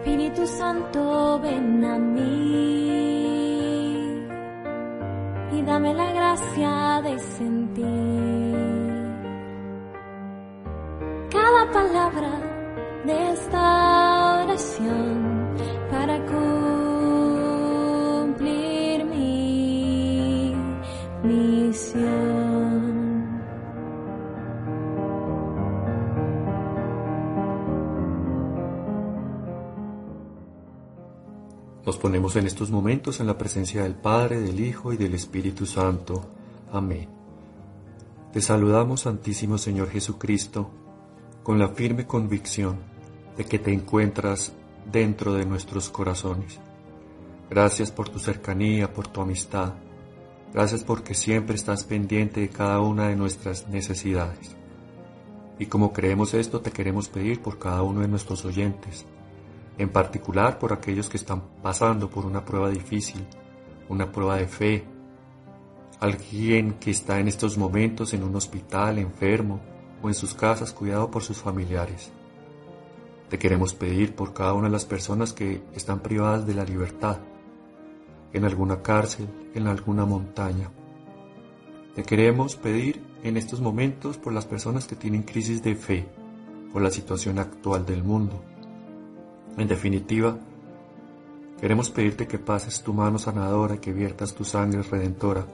Espíritu Santo, ven a mí. Y dame la gracia de sentir ponemos en estos momentos en la presencia del Padre, del Hijo y del Espíritu Santo. Amén. Te saludamos, Santísimo Señor Jesucristo, con la firme convicción de que te encuentras dentro de nuestros corazones. Gracias por tu cercanía, por tu amistad. Gracias porque siempre estás pendiente de cada una de nuestras necesidades. Y como creemos esto, te queremos pedir por cada uno de nuestros oyentes, en particular por aquellos que están pasando por una prueba difícil, una prueba de fe, alguien que está en estos momentos en un hospital enfermo o en sus casas cuidado por sus familiares. Te queremos pedir por cada una de las personas que están privadas de la libertad, en alguna cárcel, en alguna montaña. Te queremos pedir en estos momentos por las personas que tienen crisis de fe, por la situación actual del mundo, en definitiva, queremos pedirte que pases tu mano sanadora y que viertas tu sangre redentora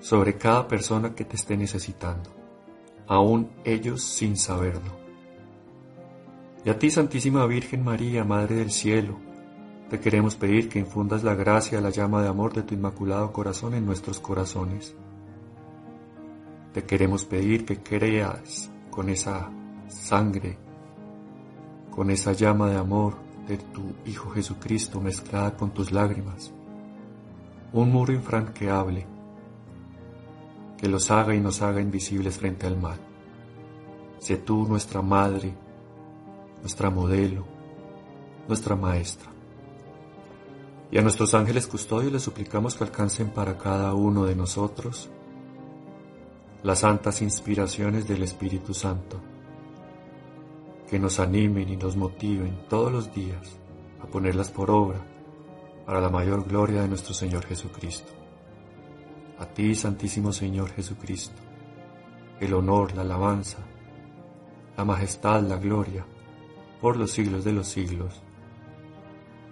sobre cada persona que te esté necesitando, aún ellos sin saberlo. Y a ti, Santísima Virgen María, Madre del Cielo, te queremos pedir que infundas la gracia, la llama de amor de tu inmaculado corazón en nuestros corazones. Te queremos pedir que creas con esa sangre con esa llama de amor de tu Hijo Jesucristo mezclada con tus lágrimas, un muro infranqueable que los haga y nos haga invisibles frente al mal. Sé tú nuestra madre, nuestra modelo, nuestra maestra. Y a nuestros ángeles custodios les suplicamos que alcancen para cada uno de nosotros las santas inspiraciones del Espíritu Santo que nos animen y nos motiven todos los días a ponerlas por obra para la mayor gloria de nuestro Señor Jesucristo. A ti, Santísimo Señor Jesucristo, el honor, la alabanza, la majestad, la gloria, por los siglos de los siglos.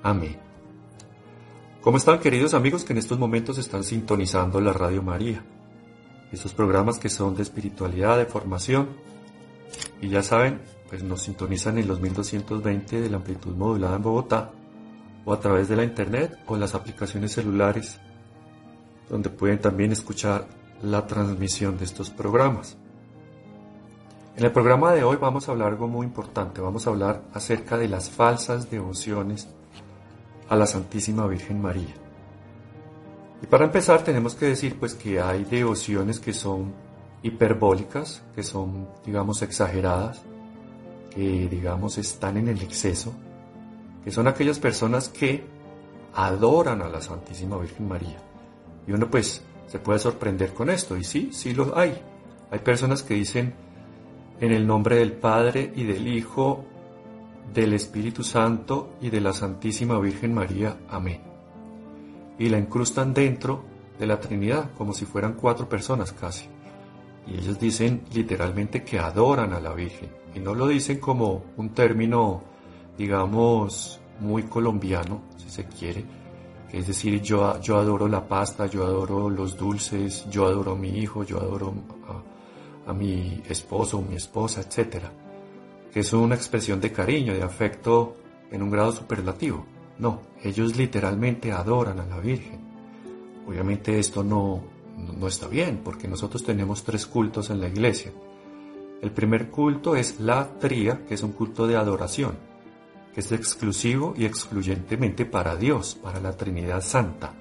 Amén. ¿Cómo están queridos amigos que en estos momentos están sintonizando la Radio María? Estos programas que son de espiritualidad, de formación. Y ya saben, pues nos sintonizan en los 1220 de la amplitud modulada en Bogotá o a través de la internet o las aplicaciones celulares donde pueden también escuchar la transmisión de estos programas. En el programa de hoy vamos a hablar algo muy importante, vamos a hablar acerca de las falsas devociones a la Santísima Virgen María. Y para empezar tenemos que decir pues que hay devociones que son hiperbólicas, que son digamos exageradas, digamos están en el exceso, que son aquellas personas que adoran a la Santísima Virgen María. Y uno pues se puede sorprender con esto, y sí, sí lo hay. Hay personas que dicen en el nombre del Padre y del Hijo, del Espíritu Santo y de la Santísima Virgen María. Amén. Y la incrustan dentro de la Trinidad, como si fueran cuatro personas casi. Y ellos dicen literalmente que adoran a la Virgen. Y no lo dicen como un término, digamos, muy colombiano, si se quiere. Es decir, yo, yo adoro la pasta, yo adoro los dulces, yo adoro a mi hijo, yo adoro a, a mi esposo mi esposa, etc. Que es una expresión de cariño, de afecto en un grado superlativo. No, ellos literalmente adoran a la Virgen. Obviamente esto no, no está bien, porque nosotros tenemos tres cultos en la iglesia. El primer culto es la tría, que es un culto de adoración, que es exclusivo y excluyentemente para Dios, para la Trinidad Santa.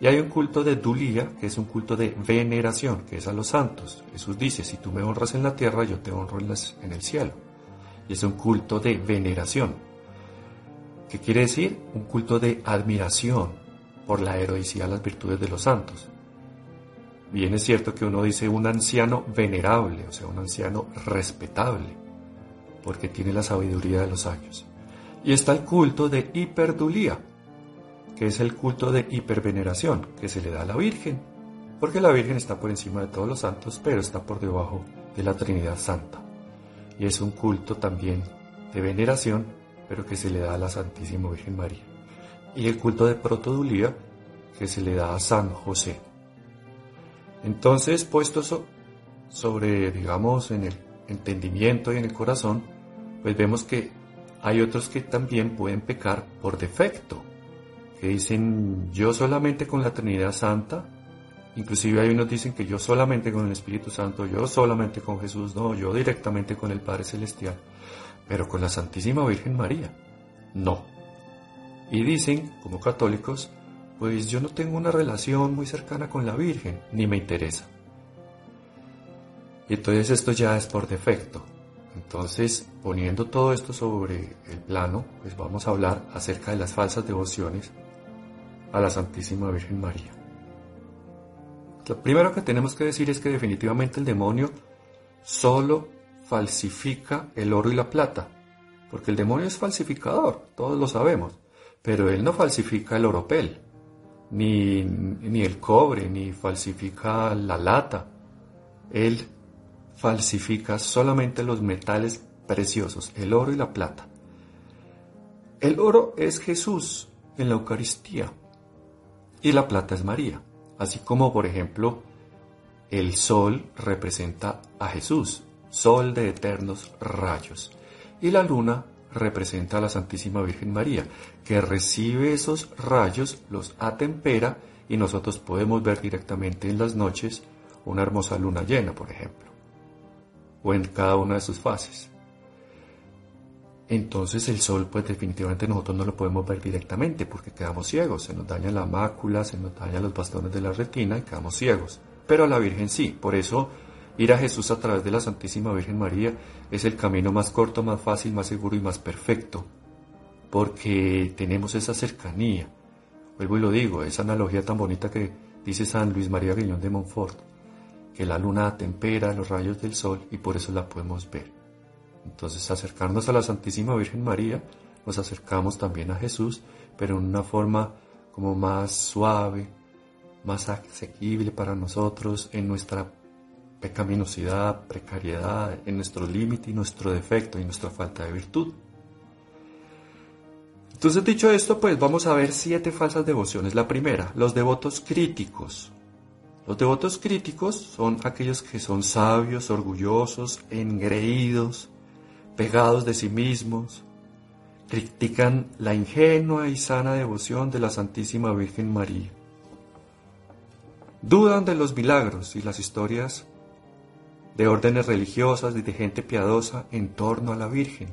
Y hay un culto de dulía, que es un culto de veneración, que es a los santos. Jesús dice, si tú me honras en la tierra, yo te honro en, el cielo. Y es un culto de veneración. ¿Qué quiere decir? Un culto de admiración por la heroicidad las virtudes de los santos. Bien es cierto que uno dice un anciano venerable, o sea, un anciano respetable, porque tiene la sabiduría de los años. Y está el culto de hiperdulía, que es el culto de hiperveneración que se le da a la Virgen, porque la Virgen está por encima de todos los santos, pero está por debajo de la Trinidad Santa. Y es un culto también de veneración, pero que se le da a la Santísima Virgen María. Y el culto de protodulía, que se le da a San José. Entonces, puesto sobre, digamos, en el entendimiento y en el corazón, pues vemos que hay otros que también pueden pecar por defecto, que dicen yo solamente con la Trinidad Santa, inclusive hay unos dicen que yo solamente con el Espíritu Santo, yo solamente con Jesús, no, yo directamente con el Padre Celestial, pero con la Santísima Virgen María, no. Y dicen, como católicos, pues yo no tengo una relación muy cercana con la Virgen, ni me interesa. Y entonces esto ya es por defecto. Entonces, poniendo todo esto sobre el plano, pues vamos a hablar acerca de las falsas devociones a la Santísima Virgen María. Lo primero que tenemos que decir es que definitivamente el demonio solo falsifica el oro y la plata, porque el demonio es falsificador, todos lo sabemos, pero él no falsifica el oropel, ni, ni el cobre, ni falsifica la lata. Él falsifica solamente los metales preciosos, el oro y la plata. El oro es Jesús en la Eucaristía y la plata es María, así como por ejemplo el sol representa a Jesús, sol de eternos rayos, y la luna representa a la Santísima Virgen María, que recibe esos rayos, los atempera y nosotros podemos ver directamente en las noches una hermosa luna llena, por ejemplo, o en cada una de sus fases. Entonces el sol, pues definitivamente nosotros no lo podemos ver directamente porque quedamos ciegos, se nos daña la mácula, se nos dañan los bastones de la retina y quedamos ciegos. Pero a la Virgen sí, por eso Ir a Jesús a través de la Santísima Virgen María es el camino más corto, más fácil, más seguro y más perfecto, porque tenemos esa cercanía. Vuelvo y lo digo, esa analogía tan bonita que dice San Luis María Guiñón de Montfort, que la luna tempera los rayos del sol y por eso la podemos ver. Entonces, acercarnos a la Santísima Virgen María, nos acercamos también a Jesús, pero en una forma como más suave, más asequible para nosotros, en nuestra pecaminosidad, precariedad, en nuestro límite y nuestro defecto y nuestra falta de virtud. Entonces, dicho esto, pues vamos a ver siete falsas devociones. La primera, los devotos críticos. Los devotos críticos son aquellos que son sabios, orgullosos, engreídos, pegados de sí mismos, critican la ingenua y sana devoción de la Santísima Virgen María. Dudan de los milagros y las historias de órdenes religiosas y de gente piadosa en torno a la Virgen.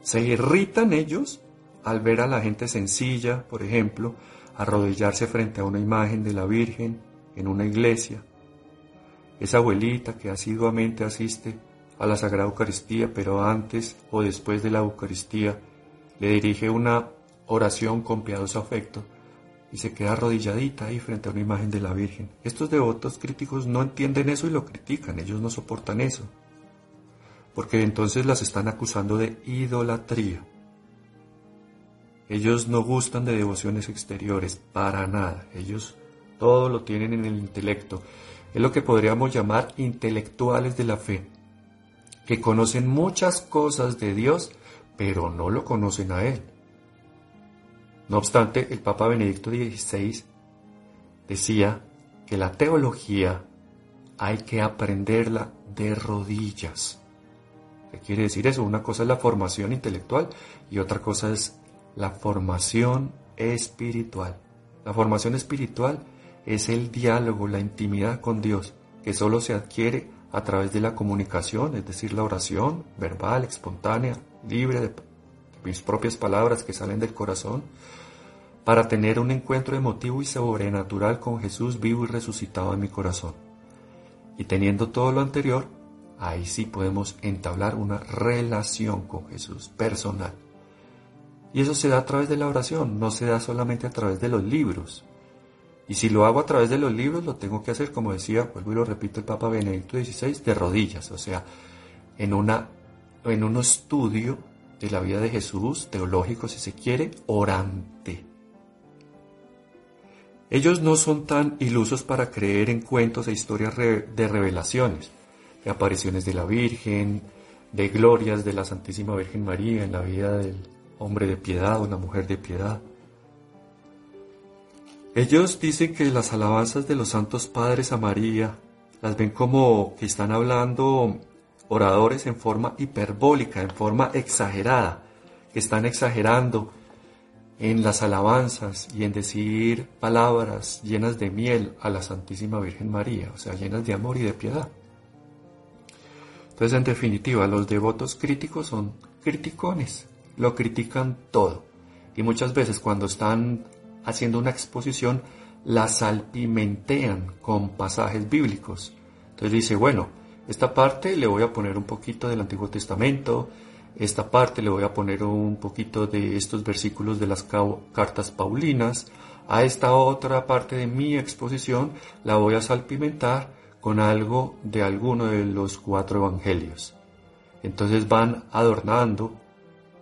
Se irritan ellos al ver a la gente sencilla, por ejemplo, arrodillarse frente a una imagen de la Virgen en una iglesia. Esa abuelita que asiduamente asiste a la Sagrada Eucaristía, pero antes o después de la Eucaristía le dirige una oración con piadoso afecto y se queda arrodilladita ahí frente a una imagen de la Virgen. Estos devotos críticos no entienden eso y lo critican, ellos no soportan eso, porque entonces las están acusando de idolatría. Ellos no gustan de devociones exteriores, para nada, ellos todo lo tienen en el intelecto. Es lo que podríamos llamar intelectuales de la fe, que conocen muchas cosas de Dios, pero no lo conocen a Él. No obstante, el Papa Benedicto XVI decía que la teología hay que aprenderla de rodillas. ¿Qué quiere decir eso? Una cosa es la formación intelectual y otra cosa es la formación espiritual. La formación espiritual es el diálogo, la intimidad con Dios, que solo se adquiere a través de la comunicación, es decir, la oración verbal, espontánea, libre de mis propias palabras que salen del corazón, para tener un encuentro emotivo y sobrenatural con Jesús vivo y resucitado en mi corazón. Y teniendo todo lo anterior, ahí sí podemos entablar una relación con Jesús personal. Y eso se da a través de la oración, no se da solamente a través de los libros. Y si lo hago a través de los libros, lo tengo que hacer, como decía, vuelvo y lo repito el Papa Benedicto XVI, de rodillas, o sea, en, una, en un estudio de la vida de Jesús, teológico si se quiere, orante. Ellos no son tan ilusos para creer en cuentos e historias de revelaciones, de apariciones de la Virgen, de glorias de la Santísima Virgen María en la vida del hombre de piedad o la mujer de piedad. Ellos dicen que las alabanzas de los santos padres a María las ven como que están hablando oradores en forma hiperbólica, en forma exagerada, que están exagerando en las alabanzas y en decir palabras llenas de miel a la Santísima Virgen María, o sea, llenas de amor y de piedad. Entonces, en definitiva, los devotos críticos son criticones, lo critican todo. Y muchas veces cuando están haciendo una exposición, la salpimentean con pasajes bíblicos. Entonces dice, bueno, esta parte le voy a poner un poquito del Antiguo Testamento, esta parte le voy a poner un poquito de estos versículos de las cartas paulinas, a esta otra parte de mi exposición la voy a salpimentar con algo de alguno de los cuatro evangelios. Entonces van adornando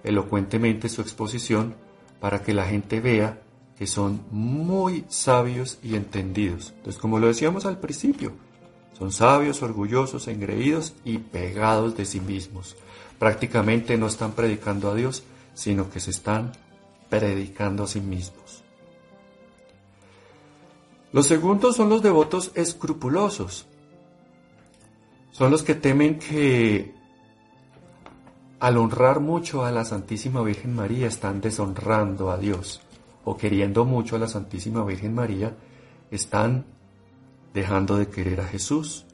elocuentemente su exposición para que la gente vea que son muy sabios y entendidos. Entonces, como lo decíamos al principio, son sabios, orgullosos, engreídos y pegados de sí mismos. Prácticamente no están predicando a Dios, sino que se están predicando a sí mismos. Los segundos son los devotos escrupulosos. Son los que temen que al honrar mucho a la Santísima Virgen María están deshonrando a Dios o queriendo mucho a la Santísima Virgen María están dejando de querer a Jesús.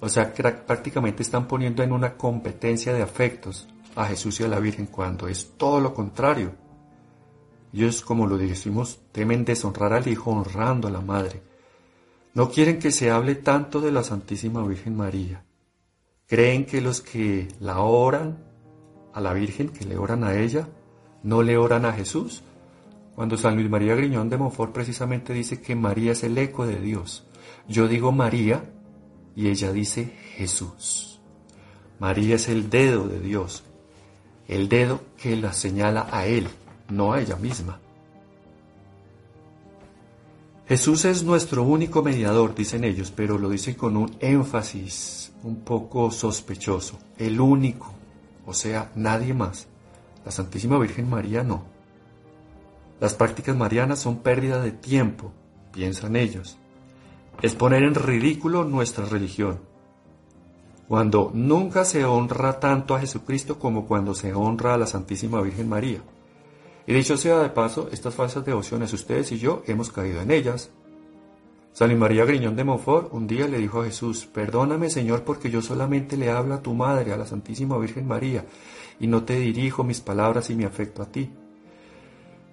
O sea, prácticamente están poniendo en una competencia de afectos a Jesús y a la Virgen cuando es todo lo contrario. Ellos, como lo decimos, temen deshonrar al Hijo honrando a la Madre. No quieren que se hable tanto de la Santísima Virgen María. Creen que los que la oran a la Virgen, que le oran a ella, no le oran a Jesús. Cuando San Luis María Griñón de Montfort precisamente dice que María es el eco de Dios. Yo digo María y ella dice Jesús. María es el dedo de Dios, el dedo que la señala a Él, no a ella misma. Jesús es nuestro único mediador, dicen ellos, pero lo dicen con un énfasis un poco sospechoso. El único, o sea, nadie más. La Santísima Virgen María no. Las prácticas marianas son pérdida de tiempo, piensan ellos. Es poner en ridículo nuestra religión. Cuando nunca se honra tanto a Jesucristo como cuando se honra a la Santísima Virgen María. Y dicho sea de paso, estas falsas devociones, ustedes y yo hemos caído en ellas. San María Griñón de Montfort un día le dijo a Jesús, perdóname Señor porque yo solamente le hablo a tu madre, a la Santísima Virgen María, y no te dirijo mis palabras y mi afecto a ti.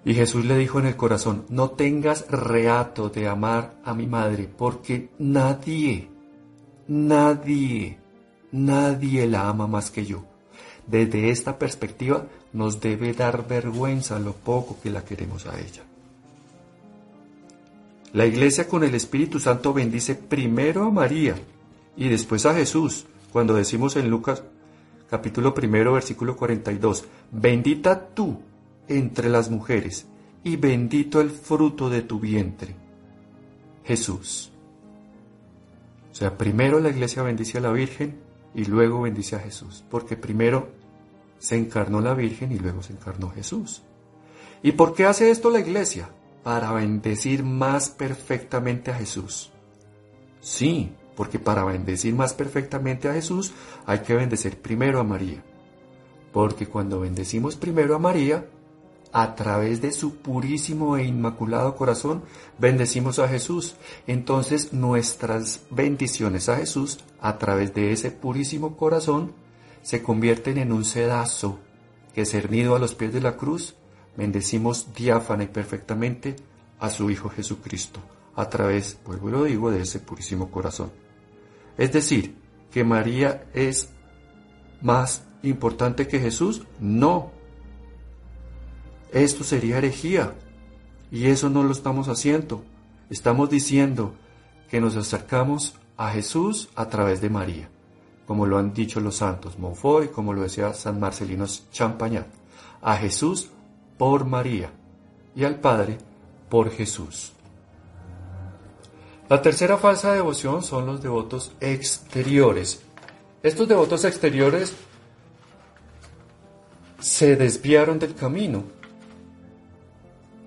Y Jesús le dijo en el corazón, no tengas reato de amar a mi madre, porque nadie, nadie, nadie la ama más que yo. Desde esta perspectiva nos debe dar vergüenza lo poco que la queremos a ella. La iglesia con el Espíritu Santo bendice primero a María y después a Jesús, cuando decimos en Lucas capítulo primero versículo 42, bendita tú entre las mujeres y bendito el fruto de tu vientre, Jesús. O sea, primero la iglesia bendice a la Virgen y luego bendice a Jesús, porque primero se encarnó la Virgen y luego se encarnó Jesús. ¿Y por qué hace esto la iglesia? Para bendecir más perfectamente a Jesús. Sí, porque para bendecir más perfectamente a Jesús hay que bendecir primero a María. Porque cuando bendecimos primero a María, a través de su purísimo e inmaculado corazón, bendecimos a Jesús. Entonces nuestras bendiciones a Jesús, a través de ese purísimo corazón, se convierten en un sedazo que cernido a los pies de la cruz, bendecimos diáfana y perfectamente a su Hijo Jesucristo, a través, vuelvo lo digo, de ese purísimo corazón. Es decir, que María es más importante que Jesús, no. Esto sería herejía, y eso no lo estamos haciendo. Estamos diciendo que nos acercamos a Jesús a través de María como lo han dicho los santos Monfort y como lo decía San Marcelino Champagnat, a Jesús por María y al Padre por Jesús. La tercera falsa devoción son los devotos exteriores. Estos devotos exteriores se desviaron del camino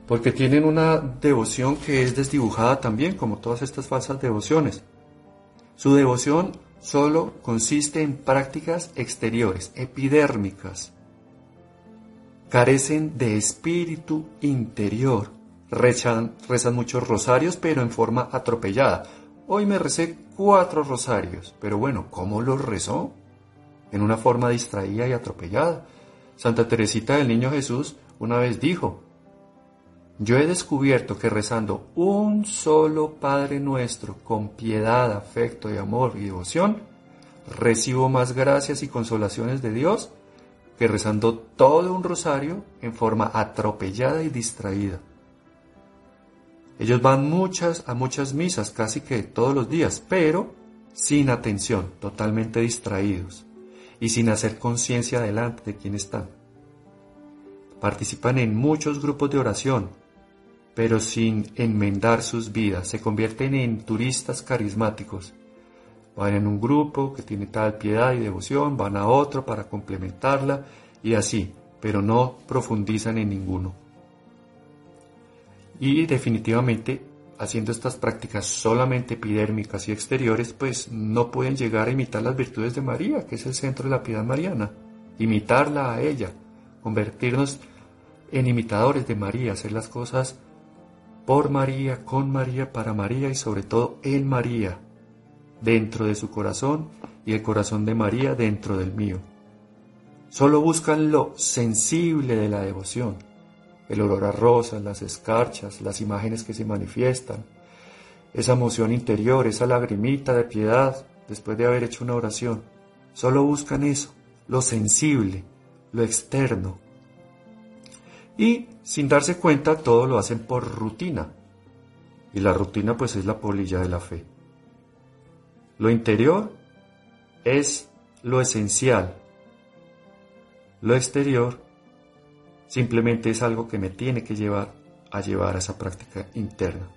porque tienen una devoción que es desdibujada también, como todas estas falsas devociones. Su devoción solo consiste en prácticas exteriores, epidérmicas. Carecen de espíritu interior. Rezan, muchos rosarios, pero en forma atropellada. Hoy me recé cuatro rosarios, pero bueno, ¿cómo los rezó? En una forma distraída y atropellada. Santa Teresita del Niño Jesús una vez dijo, yo he descubierto que rezando un solo Padre nuestro con piedad, afecto y amor y devoción, recibo más gracias y consolaciones de Dios que rezando todo un rosario en forma atropellada y distraída. Ellos van muchas a muchas misas casi que todos los días, pero sin atención, totalmente distraídos y sin hacer conciencia delante de quién están. Participan en muchos grupos de oración, pero sin enmendar sus vidas. Se convierten en turistas carismáticos. Van en un grupo que tiene tal piedad y devoción, van a otro para complementarla y así, pero no profundizan en ninguno. Y definitivamente, haciendo estas prácticas solamente epidérmicas y exteriores, pues no pueden llegar a imitar las virtudes de María, que es el centro de la piedad mariana. Imitarla a ella, convertirnos en imitadores de María, hacer las cosas por María, con María, para María y sobre todo en María, dentro de su corazón y el corazón de María dentro del mío. Solo buscan lo sensible de la devoción, el olor a rosas, las escarchas, las imágenes que se manifiestan, esa emoción interior, esa lagrimita de piedad después de haber hecho una oración. Solo buscan eso, lo sensible, lo externo, y sin darse cuenta todo lo hacen por rutina. Y la rutina pues es la polilla de la fe. Lo interior es lo esencial. Lo exterior simplemente es algo que me tiene que llevar a llevar a esa práctica interna.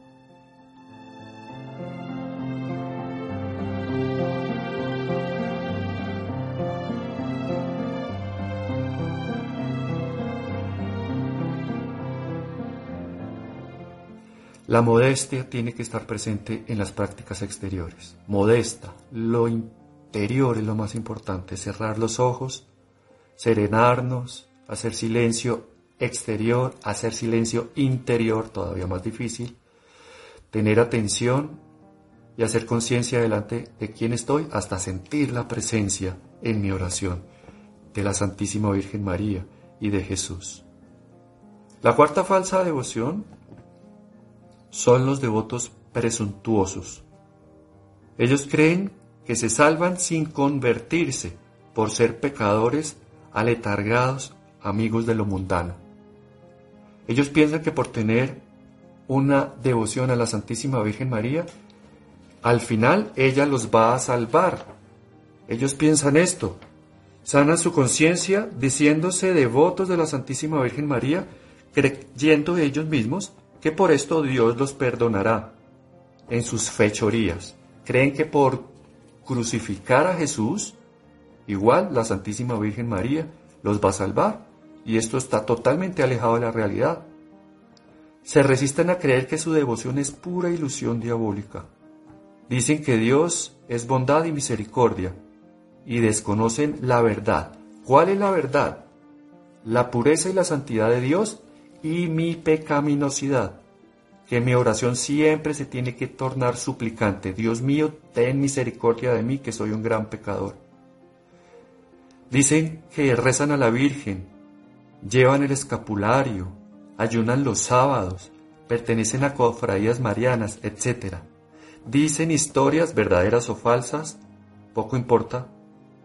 La modestia tiene que estar presente en las prácticas exteriores. Modesta, lo interior es lo más importante, cerrar los ojos, serenarnos, hacer silencio exterior, hacer silencio interior, todavía más difícil, tener atención y hacer conciencia delante de quién estoy hasta sentir la presencia en mi oración de la Santísima Virgen María y de Jesús. La cuarta falsa devoción son los devotos presuntuosos. Ellos creen que se salvan sin convertirse por ser pecadores aletargados, amigos de lo mundano. Ellos piensan que por tener una devoción a la Santísima Virgen María, al final ella los va a salvar. Ellos piensan esto, sanan su conciencia diciéndose devotos de la Santísima Virgen María, creyendo ellos mismos que por esto Dios los perdonará en sus fechorías. Creen que por crucificar a Jesús, igual la Santísima Virgen María los va a salvar, y esto está totalmente alejado de la realidad. Se resisten a creer que su devoción es pura ilusión diabólica. Dicen que Dios es bondad y misericordia, y desconocen la verdad. ¿Cuál es la verdad? La pureza y la santidad de Dios y mi pecaminosidad, que mi oración siempre se tiene que tornar suplicante. Dios mío, ten misericordia de mí, que soy un gran pecador. Dicen que rezan a la Virgen, llevan el escapulario, ayunan los sábados, pertenecen a cofradías marianas, etc. Dicen historias verdaderas o falsas, poco importa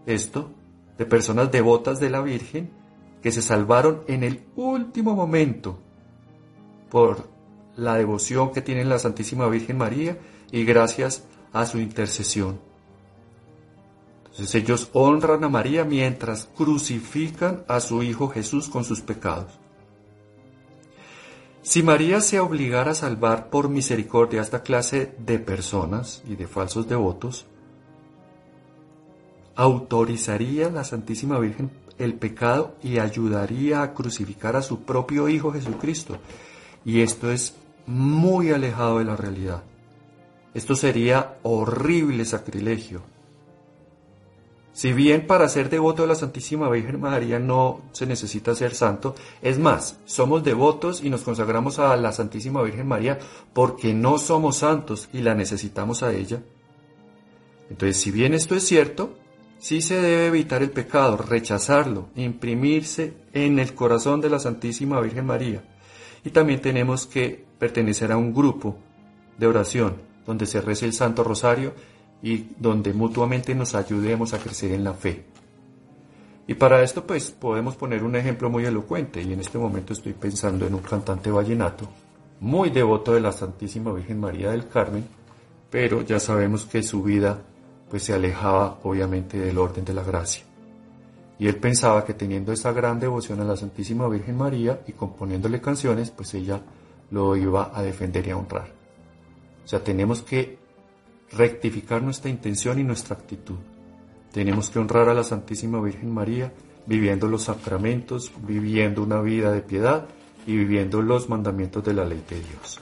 esto, de personas devotas de la Virgen que se salvaron en el último momento por la devoción que tienen la Santísima Virgen María y gracias a su intercesión. Entonces ellos honran a María mientras crucifican a su Hijo Jesús con sus pecados. Si María se obligara a salvar por misericordia a esta clase de personas y de falsos devotos, autorizaría la Santísima Virgen el pecado y ayudaría a crucificar a su propio Hijo Jesucristo. Y esto es muy alejado de la realidad. Esto sería horrible sacrilegio. Si bien para ser devoto de la Santísima Virgen María no se necesita ser santo, es más, somos devotos y nos consagramos a la Santísima Virgen María porque no somos santos y la necesitamos a ella. Entonces, si bien esto es cierto, sí se debe evitar el pecado, rechazarlo, imprimirse en el corazón de la Santísima Virgen María. Y también tenemos que pertenecer a un grupo de oración donde se rece el Santo Rosario y donde mutuamente nos ayudemos a crecer en la fe. Y para esto pues podemos poner un ejemplo muy elocuente y en este momento estoy pensando en un cantante vallenato muy devoto de la Santísima Virgen María del Carmen, pero ya sabemos que su vida pues se alejaba obviamente del orden de la gracia. Y él pensaba que teniendo esa gran devoción a la Santísima Virgen María y componiéndole canciones, pues ella lo iba a defender y a honrar. O sea, tenemos que rectificar nuestra intención y nuestra actitud. Tenemos que honrar a la Santísima Virgen María viviendo los sacramentos, viviendo una vida de piedad y viviendo los mandamientos de la ley de Dios.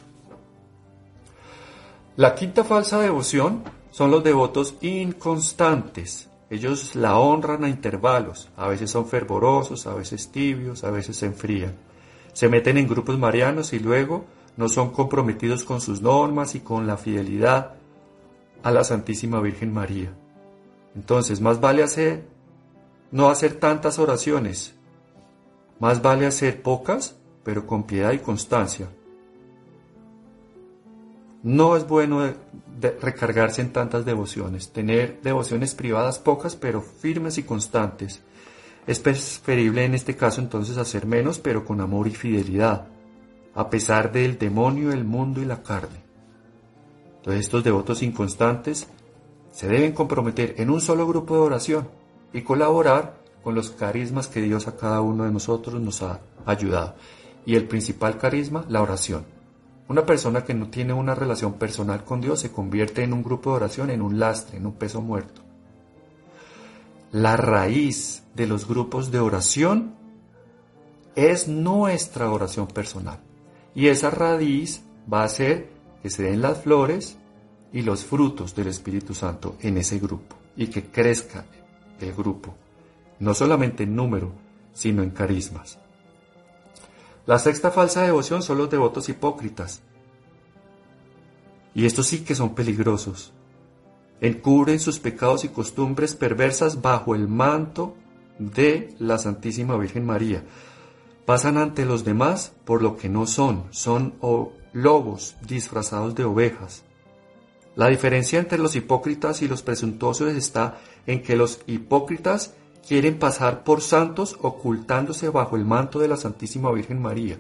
La quinta falsa devoción son los devotos inconstantes. Ellos la honran a intervalos, a veces son fervorosos, a veces tibios, a veces se enfrían. Se meten en grupos marianos y luego no son comprometidos con sus normas y con la fidelidad a la Santísima Virgen María. Entonces, más vale hacer, no hacer tantas oraciones, más vale hacer pocas, pero con piedad y constancia. No es bueno recargarse en tantas devociones, tener devociones privadas pocas, pero firmes y constantes. Es preferible en este caso entonces hacer menos, pero con amor y fidelidad, a pesar del demonio, el mundo y la carne. Entonces estos devotos inconstantes se deben comprometer en un solo grupo de oración y colaborar con los carismas que Dios a cada uno de nosotros nos ha ayudado. Y el principal carisma, la oración. Una persona que no tiene una relación personal con Dios se convierte en un grupo de oración en un lastre, en un peso muerto. La raíz de los grupos de oración es nuestra oración personal. Y esa raíz va a ser que se den las flores y los frutos del Espíritu Santo en ese grupo y que crezca el grupo, no solamente en número, sino en carismas. La sexta falsa devoción son los devotos hipócritas. Y estos sí que son peligrosos. Encubren sus pecados y costumbres perversas bajo el manto de la Santísima Virgen María. Pasan ante los demás por lo que no son, son lobos disfrazados de ovejas. La diferencia entre los hipócritas y los presuntuosos está en que los hipócritas quieren pasar por santos ocultándose bajo el manto de la Santísima Virgen María.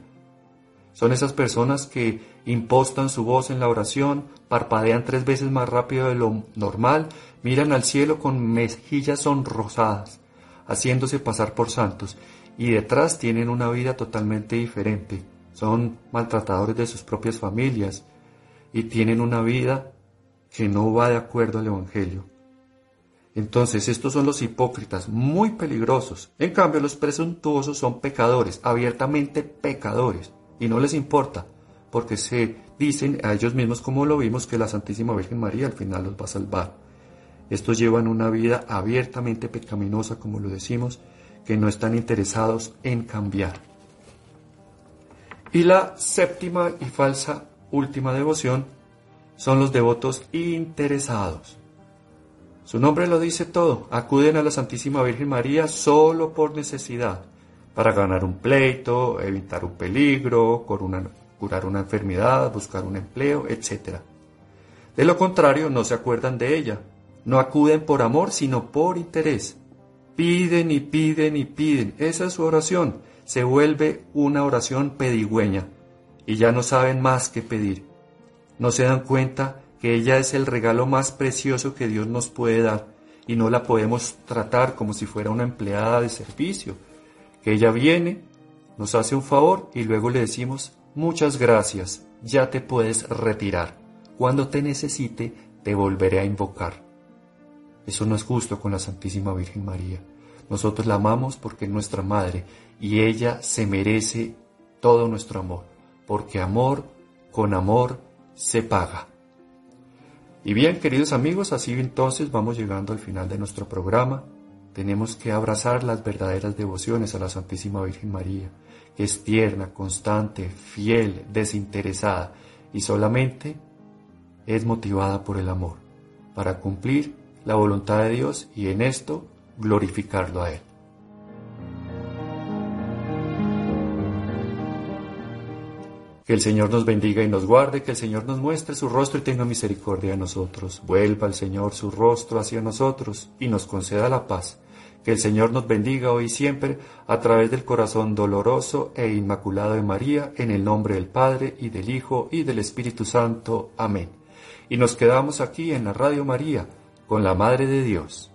Son esas personas que impostan su voz en la oración, parpadean tres veces más rápido de lo normal, miran al cielo con mejillas sonrosadas, haciéndose pasar por santos, y detrás tienen una vida totalmente diferente son maltratadores de sus propias familias y tienen una vida que no va de acuerdo al Evangelio. Entonces, estos son los hipócritas muy peligrosos. En cambio, los presuntuosos son pecadores, abiertamente pecadores, y no les importa, porque se dicen a ellos mismos, como lo vimos, que la Santísima Virgen María al final los va a salvar. Estos llevan una vida abiertamente pecaminosa, como lo decimos, que no están interesados en cambiar. Y la séptima y falsa última devoción son los devotos interesados. Su nombre lo dice todo, acuden a la Santísima Virgen María solo por necesidad, para ganar un pleito, evitar un peligro, curar una enfermedad, buscar un empleo, etc. De lo contrario, no se acuerdan de ella, no acuden por amor, sino por interés. Piden y piden y piden, esa es su oración, se vuelve una oración pedigüeña y ya no saben más que pedir. No se dan cuenta que ella es el regalo más precioso que Dios nos puede dar y no la podemos tratar como si fuera una empleada de servicio, que ella viene, nos hace un favor y luego le decimos muchas gracias, ya te puedes retirar. Cuando te necesite, te volveré a invocar. Eso no es justo con la Santísima Virgen María. Nosotros la amamos porque es nuestra madre y ella se merece todo nuestro amor, porque amor con amor se paga. Y bien, queridos amigos, así entonces vamos llegando al final de nuestro programa. Tenemos que abrazar las verdaderas devociones a la Santísima Virgen María, que es tierna, constante, fiel, desinteresada y solamente es motivada por el amor, para cumplir la voluntad de Dios y en esto glorificarlo a Él. Que el Señor nos bendiga y nos guarde, que el Señor nos muestre su rostro y tenga misericordia de nosotros. Vuelva el Señor su rostro hacia nosotros y nos conceda la paz. Que el Señor nos bendiga hoy y siempre a través del corazón doloroso e inmaculado de María, en el nombre del Padre y del Hijo y del Espíritu Santo. Amén. Y nos quedamos aquí en la Radio María con la Madre de Dios.